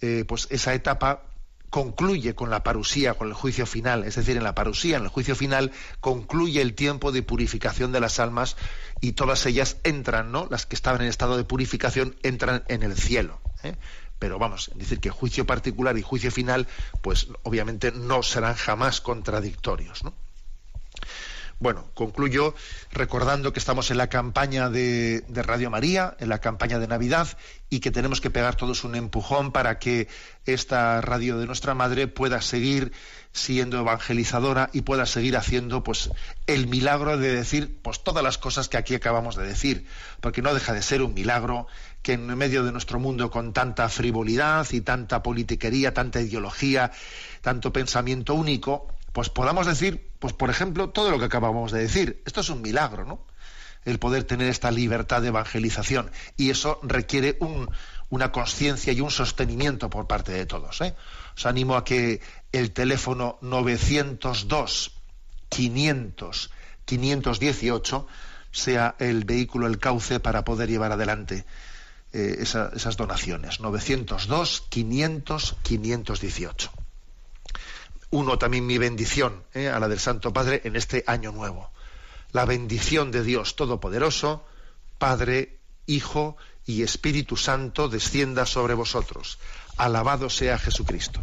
eh, pues esa etapa concluye con la parusía, con el juicio final, es decir, en la parusía, en el juicio final, concluye el tiempo de purificación de las almas y todas ellas entran, ¿no? Las que estaban en estado de purificación entran en el cielo. ¿eh? Pero vamos, decir que juicio particular y juicio final, pues obviamente no serán jamás contradictorios, ¿no? Bueno, concluyo recordando que estamos en la campaña de, Radio María, en la campaña de Navidad, y que tenemos que pegar todos un empujón para que esta radio de nuestra madre pueda seguir siendo evangelizadora y pueda seguir haciendo pues el milagro de decir pues todas las cosas que aquí acabamos de decir, porque no deja de ser un milagro que en medio de nuestro mundo con tanta frivolidad y tanta politiquería, tanta ideología, tanto pensamiento único, pues podamos decir, pues por ejemplo, todo lo que acabamos de decir. Esto es un milagro, ¿no? El poder tener esta libertad de evangelización. Y eso requiere una conciencia y un sostenimiento por parte de todos. ¿eh? Os animo a que el teléfono 902 500 518 sea el vehículo, el cauce para poder llevar adelante eh, esas donaciones. 902 500 518 uno también mi bendición ¿eh? a la del Santo Padre en este año nuevo. La bendición de Dios Todopoderoso, Padre, Hijo y Espíritu Santo descienda sobre vosotros. Alabado sea Jesucristo.